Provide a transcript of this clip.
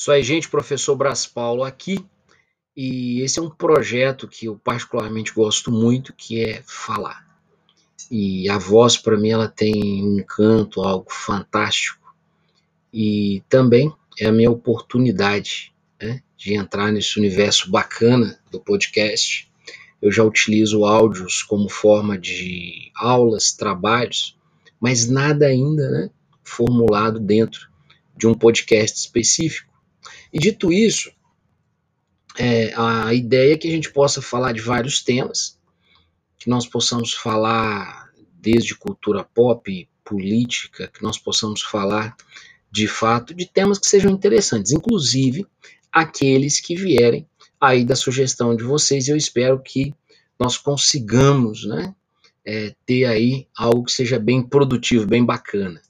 Isso aí, gente, professor Bras Paulo aqui. E esse é um projeto que eu particularmente gosto muito, que é falar. E a voz, para mim, ela tem um encanto, algo fantástico. E também é a minha oportunidade né, de entrar nesse universo bacana do podcast. Eu já utilizo áudios como forma de aulas, trabalhos, mas nada ainda né, formulado dentro de um podcast específico. E dito isso, é, a ideia é que a gente possa falar de vários temas, que nós possamos falar desde cultura pop, política, que nós possamos falar de fato de temas que sejam interessantes, inclusive aqueles que vierem aí da sugestão de vocês. Eu espero que nós consigamos, né, é, ter aí algo que seja bem produtivo, bem bacana.